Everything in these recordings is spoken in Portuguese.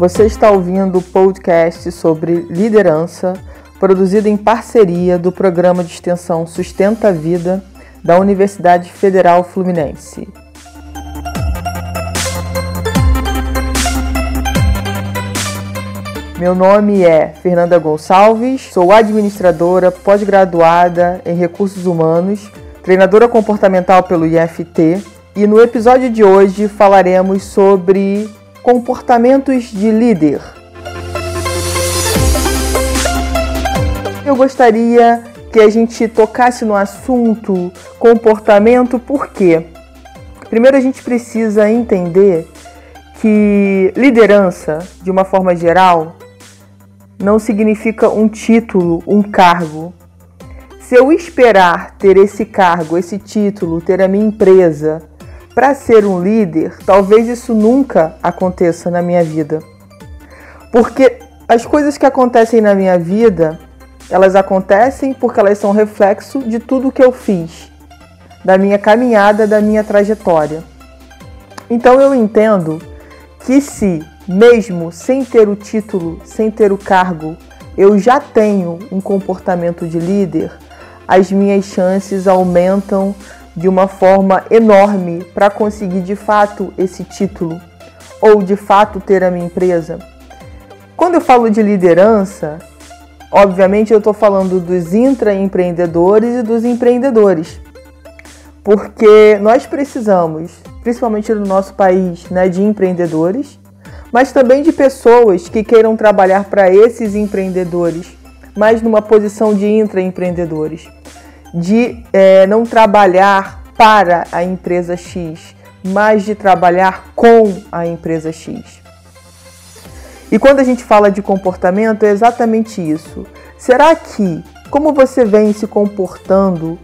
Você está ouvindo o podcast sobre liderança, produzido em parceria do programa de extensão Sustenta a Vida da Universidade Federal Fluminense. Meu nome é Fernanda Gonçalves, sou administradora pós-graduada em recursos humanos, treinadora comportamental pelo IFT, e no episódio de hoje falaremos sobre comportamentos de líder. Eu gostaria que a gente tocasse no assunto comportamento, porque primeiro a gente precisa entender que liderança, de uma forma geral, não significa um título, um cargo. Se eu esperar ter esse cargo, esse título, ter a minha empresa para ser um líder, talvez isso nunca aconteça na minha vida. Porque as coisas que acontecem na minha vida, elas acontecem porque elas são reflexo de tudo que eu fiz, da minha caminhada, da minha trajetória. Então eu entendo que se mesmo sem ter o título, sem ter o cargo, eu já tenho um comportamento de líder, as minhas chances aumentam de uma forma enorme para conseguir de fato esse título ou de fato ter a minha empresa. Quando eu falo de liderança, obviamente eu estou falando dos intraempreendedores e dos empreendedores, porque nós precisamos, principalmente no nosso país, né, de empreendedores mas também de pessoas que queiram trabalhar para esses empreendedores, mas numa posição de intraempreendedores, de é, não trabalhar para a empresa X, mas de trabalhar com a empresa X. E quando a gente fala de comportamento, é exatamente isso. Será que, como você vem se comportando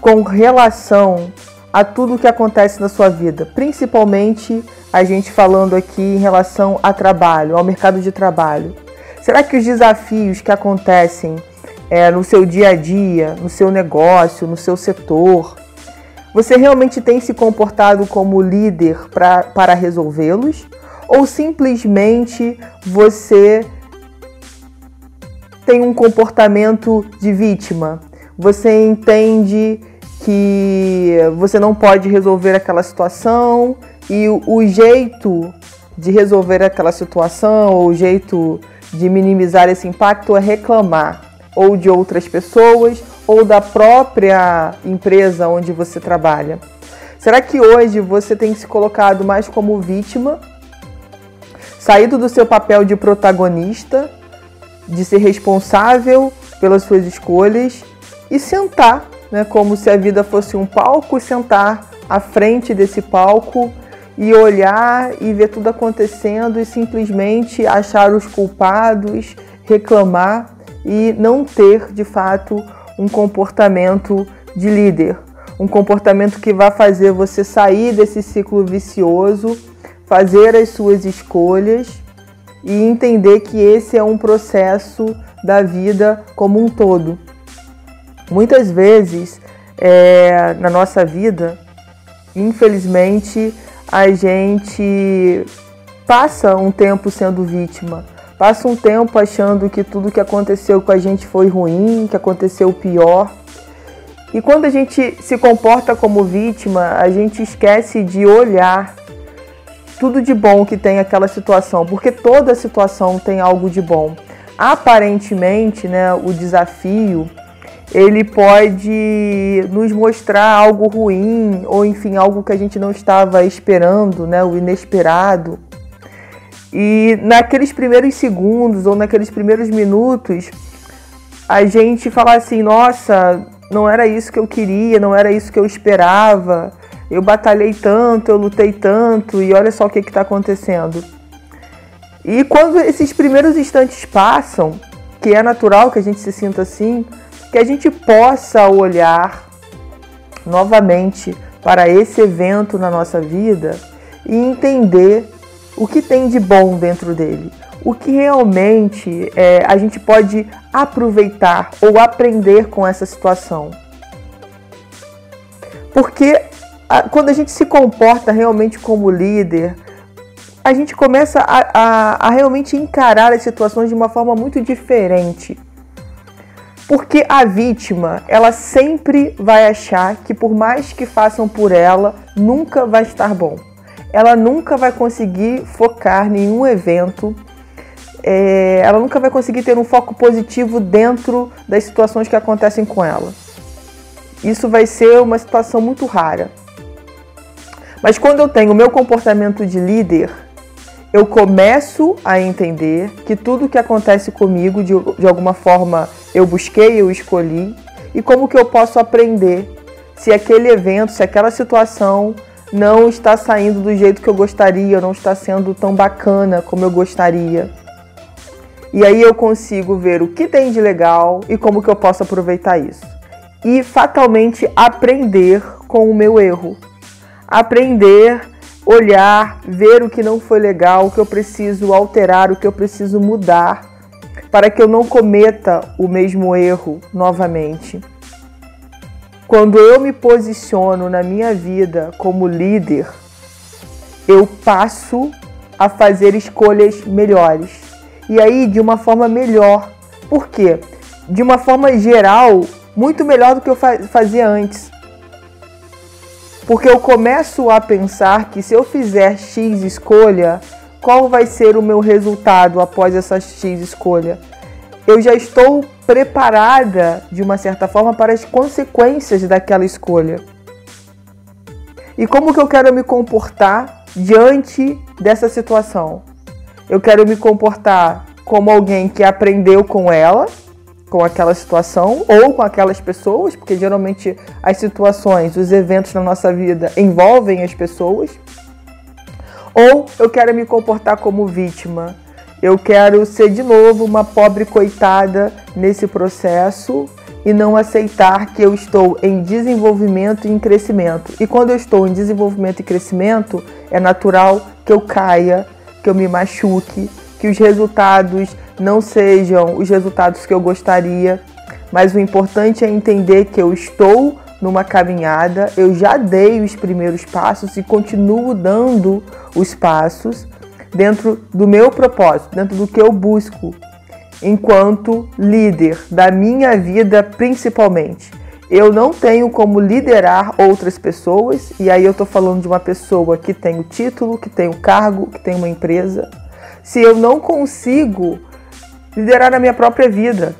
com relação a tudo o que acontece na sua vida, principalmente a gente falando aqui em relação a trabalho, ao mercado de trabalho. Será que os desafios que acontecem é, no seu dia a dia, no seu negócio, no seu setor, você realmente tem se comportado como líder pra, para resolvê-los? Ou simplesmente você tem um comportamento de vítima? Você entende que você não pode resolver aquela situação e o, jeito de resolver aquela situação, ou o jeito de minimizar esse impacto é reclamar ou de outras pessoas ou da própria empresa onde você trabalha. Será que hoje você tem se colocado mais como vítima, saído do seu papel de protagonista, de ser responsável pelas suas escolhas e sentar né, como se a vida fosse um palco, sentar à frente desse palco e olhar e ver tudo acontecendo e simplesmente achar os culpados, reclamar e não ter de fato um comportamento de líder, um comportamento que vai fazer você sair desse ciclo vicioso, fazer as suas escolhas e entender que esse é um processo da vida como um todo. Muitas vezes é, na nossa vida, infelizmente, a gente passa um tempo sendo vítima, passa um tempo achando que tudo que aconteceu com a gente foi ruim, que aconteceu pior. E quando a gente se comporta como vítima, a gente esquece de olhar tudo de bom que tem aquela situação, porque toda situação tem algo de bom. Aparentemente, né, o desafio ele pode nos mostrar algo ruim ou enfim algo que a gente não estava esperando, né, o inesperado. E naqueles primeiros segundos ou naqueles primeiros minutos, a gente fala assim: "Nossa, não era isso que eu queria, não era isso que eu esperava. Eu batalhei tanto, eu lutei tanto e olha só o que está acontecendo". E quando esses primeiros instantes passam, que é natural que a gente se sinta assim, que a gente possa olhar novamente para esse evento na nossa vida e entender o que tem de bom dentro dele, o que realmente é, a gente pode aproveitar ou aprender com essa situação. Porque a, quando a gente se comporta realmente como líder, a gente começa a, a, a realmente encarar as situações de uma forma muito diferente. Porque a vítima, ela sempre vai achar que por mais que façam por ela, nunca vai estar bom. Ela nunca vai conseguir focar nenhum evento, é, ela nunca vai conseguir ter um foco positivo dentro das situações que acontecem com ela. Isso vai ser uma situação muito rara. Mas quando eu tenho o meu comportamento de líder, eu começo a entender que tudo que acontece comigo, de, de alguma forma, eu busquei, eu escolhi, e como que eu posso aprender se aquele evento, se aquela situação não está saindo do jeito que eu gostaria, não está sendo tão bacana como eu gostaria. E aí eu consigo ver o que tem de legal e como que eu posso aproveitar isso. E fatalmente aprender com o meu erro. Aprender olhar, ver o que não foi legal, o que eu preciso alterar, o que eu preciso mudar, para que eu não cometa o mesmo erro novamente. Quando eu me posiciono na minha vida como líder, eu passo a fazer escolhas melhores. E aí, de uma forma melhor. Por quê? De uma forma geral, muito melhor do que eu fazia antes. Porque eu começo a pensar que se eu fizer X escolha, qual vai ser o meu resultado após essa X escolha? Eu já estou preparada, de uma certa forma, para as consequências daquela escolha. E como que eu quero me comportar diante dessa situação? Eu quero me comportar como alguém que aprendeu com ela, com aquela situação ou com aquelas pessoas, porque geralmente as situações, os eventos na nossa vida envolvem as pessoas. Ou eu quero me comportar como vítima. Eu quero ser de novo uma pobre coitada nesse processo e não aceitar que eu estou em desenvolvimento e em crescimento. E quando eu estou em desenvolvimento e crescimento, é natural que eu caia, que eu me machuque, que os resultados não sejam os resultados que eu gostaria, mas o importante é entender que eu estou numa caminhada, eu já dei os primeiros passos e continuo dando os passos dentro do meu propósito, dentro do que eu busco enquanto líder da minha vida, principalmente. Eu não tenho como liderar outras pessoas, e aí eu estou falando de uma pessoa que tem o título, que tem o cargo, que tem uma empresa. Se eu não consigo liderar na minha própria vida,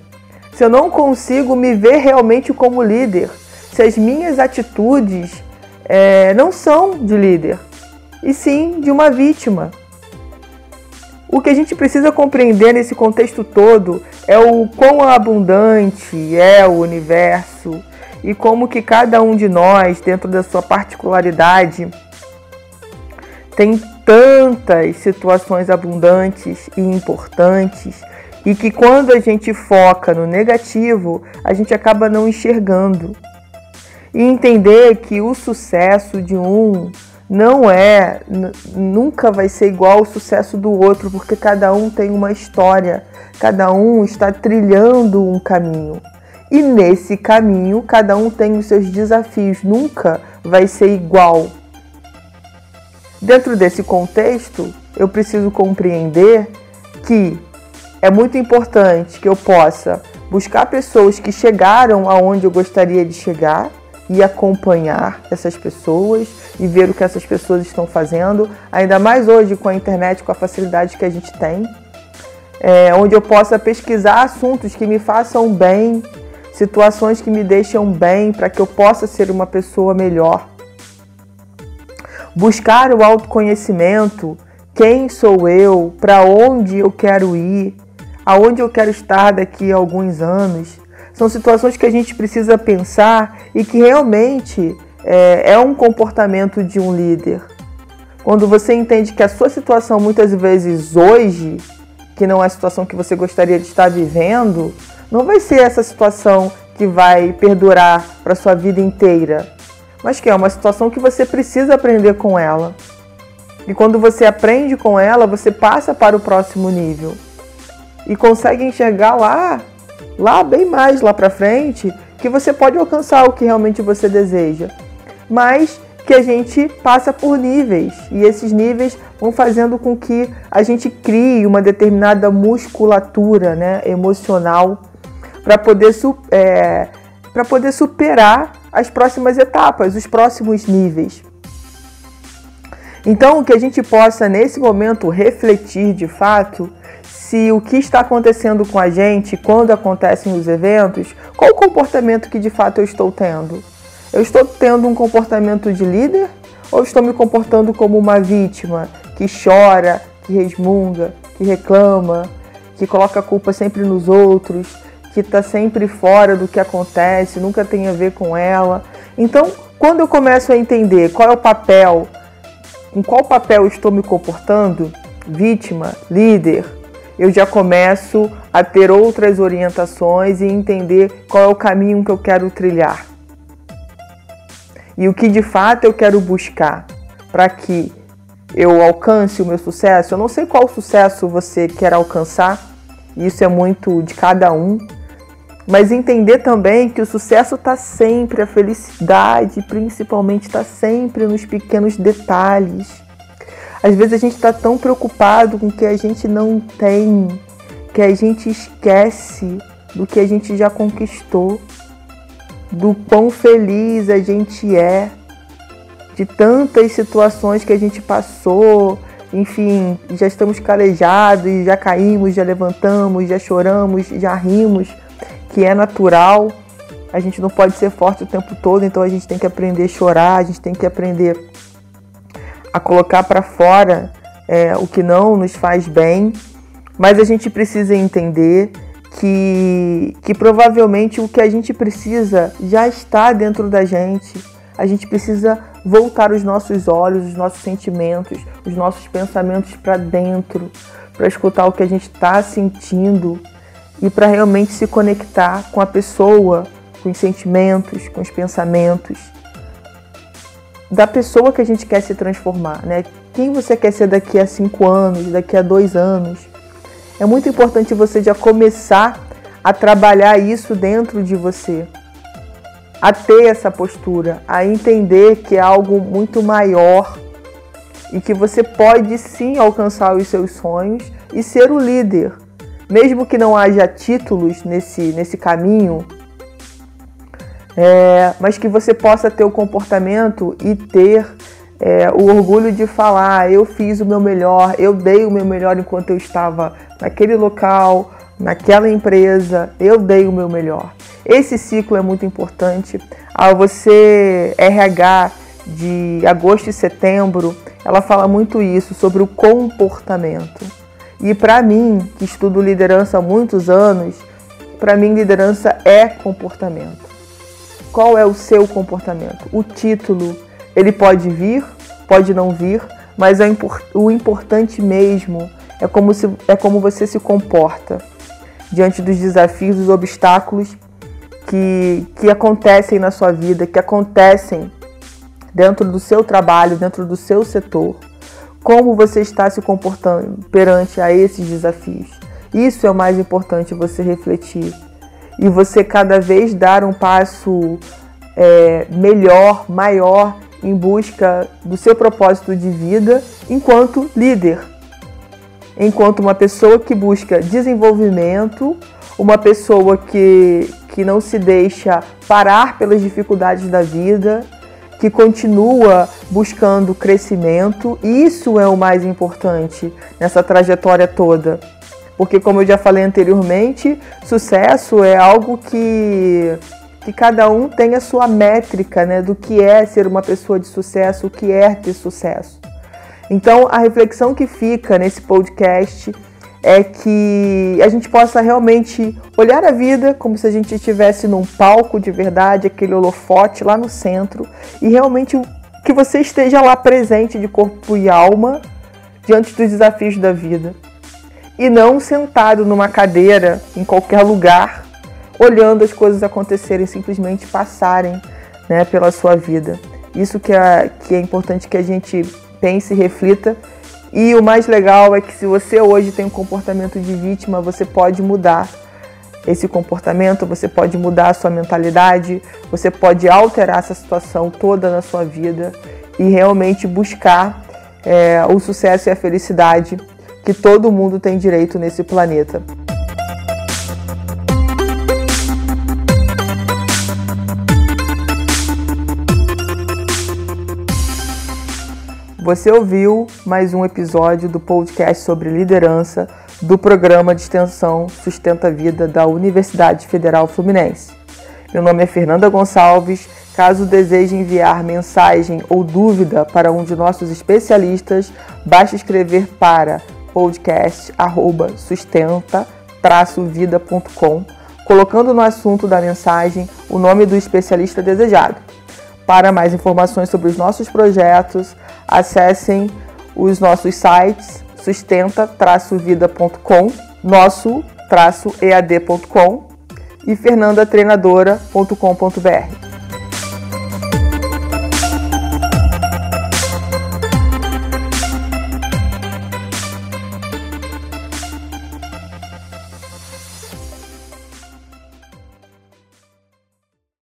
se eu não consigo me ver realmente como líder, se as minhas atitudes é, não são de líder, e sim de uma vítima. O que a gente precisa compreender nesse contexto todo é o quão abundante é o universo e como que cada um de nós, dentro da sua particularidade, tem tantas situações abundantes e importantes e que quando a gente foca no negativo, a gente acaba não enxergando. E entender que o sucesso de um não é, nunca vai ser igual ao sucesso do outro, porque cada um tem uma história, cada um está trilhando um caminho. E nesse caminho, cada um tem os seus desafios, nunca vai ser igual. Dentro desse contexto, eu preciso compreender que é muito importante que eu possa buscar pessoas que chegaram aonde eu gostaria de chegar e acompanhar essas pessoas e ver o que essas pessoas estão fazendo, ainda mais hoje com a internet, com a facilidade que a gente tem, é, onde eu possa pesquisar assuntos que me façam bem, situações que me deixam bem, para que eu possa ser uma pessoa melhor. Buscar o autoconhecimento, quem sou eu, para onde eu quero ir, aonde eu quero estar daqui a alguns anos. São situações que a gente precisa pensar e que realmente é, é um comportamento de um líder. Quando você entende que a sua situação muitas vezes hoje, que não é a situação que você gostaria de estar vivendo, não vai ser essa situação que vai perdurar para sua vida inteira, mas que é uma situação que você precisa aprender com ela. E quando você aprende com ela, você passa para o próximo nível e consegue enxergar lá, lá bem mais lá para frente, que você pode alcançar o que realmente você deseja. Mas que a gente passa por níveis e esses níveis vão fazendo com que a gente crie uma determinada musculatura né, emocional para poder, é, poder superar as próximas etapas, os próximos níveis. Então, que a gente possa nesse momento refletir de fato se o que está acontecendo com a gente quando acontecem os eventos, qual o comportamento que de fato eu estou tendo? Eu estou tendo um comportamento de líder ou estou me comportando como uma vítima que chora, que resmunga, que reclama, que coloca a culpa sempre nos outros, que está sempre fora do que acontece, nunca tem a ver com ela? Então, quando eu começo a entender qual é o papel, em qual papel estou me comportando, vítima, líder, eu já começo a ter outras orientações e entender qual é o caminho que eu quero trilhar. E o que de fato eu quero buscar para que eu alcance o meu sucesso. Eu não sei qual sucesso você quer alcançar, isso é muito de cada um, mas entender também que o sucesso está sempre, a felicidade principalmente está sempre nos pequenos detalhes. Às vezes a gente está tão preocupado com o que a gente não tem, que a gente esquece do que a gente já conquistou, do quão feliz a gente é, de tantas situações que a gente passou, enfim, já estamos calejados, já caímos, já levantamos, já choramos, já rimos, que é natural. A gente não pode ser forte o tempo todo, então a gente tem que aprender a chorar, a gente tem que aprender a colocar para fora é, o que não nos faz bem, mas a gente precisa entender que, que provavelmente o que a gente precisa já está dentro da gente. A gente precisa voltar os nossos olhos, os nossos sentimentos, os nossos pensamentos para dentro, para escutar o que a gente está sentindo e para realmente se conectar com a pessoa, com os sentimentos, com os pensamentos da pessoa que a gente quer se transformar, né? Quem você quer ser daqui a cinco anos, daqui a dois anos? É muito importante você já começar a trabalhar isso dentro de você, a ter essa postura, a entender que é algo muito maior e que você pode sim alcançar os seus sonhos e ser o líder, mesmo que não haja títulos nesse, nesse caminho, é, mas que você possa ter o comportamento e ter é, o orgulho de falar: eu fiz o meu melhor, eu dei o meu melhor enquanto eu estava naquele local, naquela empresa, eu dei o meu melhor. Esse ciclo é muito importante. Ao você RH de agosto e setembro, ela fala muito isso sobre o comportamento. E para mim, que estudo liderança há muitos anos, para mim liderança é comportamento qual é o seu comportamento. O título, ele pode vir, pode não vir, mas é o importante mesmo é como, se, é como você se comporta diante dos desafios, dos obstáculos que, que acontecem na sua vida, que acontecem dentro do seu trabalho, dentro do seu setor. Como você está se comportando perante a esses desafios. Isso é o mais importante você refletir e você cada vez dar um passo é, melhor, maior em busca do seu propósito de vida enquanto líder, enquanto uma pessoa que busca desenvolvimento, uma pessoa que, que não se deixa parar pelas dificuldades da vida, que continua buscando crescimento, isso é o mais importante nessa trajetória toda. Porque, como eu já falei anteriormente, sucesso é algo que, que cada um tem a sua métrica né, do que é ser uma pessoa de sucesso, o que é ter sucesso. Então, a reflexão que fica nesse podcast é que a gente possa realmente olhar a vida como se a gente estivesse num palco de verdade, aquele holofote lá no centro, e realmente que você esteja lá presente de corpo e alma diante dos desafios da vida e não sentado numa cadeira em qualquer lugar, olhando as coisas acontecerem, simplesmente passarem né, pela sua vida. Isso que é, que é importante que a gente pense e reflita. E o mais legal é que se você hoje tem um comportamento de vítima, você pode mudar esse comportamento, você pode mudar a sua mentalidade, você pode alterar essa situação toda na sua vida e realmente buscar é, o sucesso e a felicidade que todo mundo tem direito nesse planeta. Você ouviu mais um episódio do podcast sobre liderança do programa de extensão Sustenta a Vida da Universidade Federal Fluminense. Meu nome é Fernanda Gonçalves. Caso deseje enviar mensagem ou dúvida para um de nossos especialistas, basta escrever para podcast@sustenta-vida.com, colocando no assunto da mensagem o nome do especialista desejado. Para mais informações sobre os nossos projetos, acessem os nossos sites sustenta-vida.com, nosso-ead.com e fernandatreinadora.com.br.